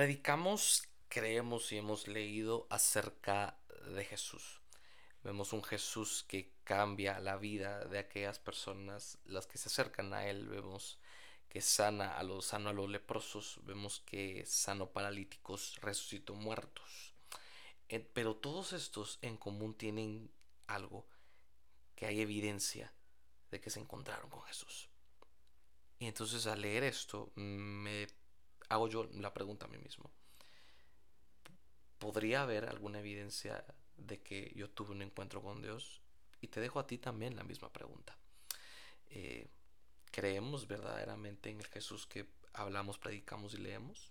Predicamos, creemos y hemos leído acerca de Jesús. Vemos un Jesús que cambia la vida de aquellas personas, las que se acercan a Él. Vemos que sana a los, sano a los leprosos. Vemos que sano paralíticos, resucitó muertos. Eh, pero todos estos en común tienen algo, que hay evidencia de que se encontraron con Jesús. Y entonces al leer esto me hago yo la pregunta a mí mismo. ¿Podría haber alguna evidencia de que yo tuve un encuentro con Dios? Y te dejo a ti también la misma pregunta. Eh, ¿Creemos verdaderamente en el Jesús que hablamos, predicamos y leemos?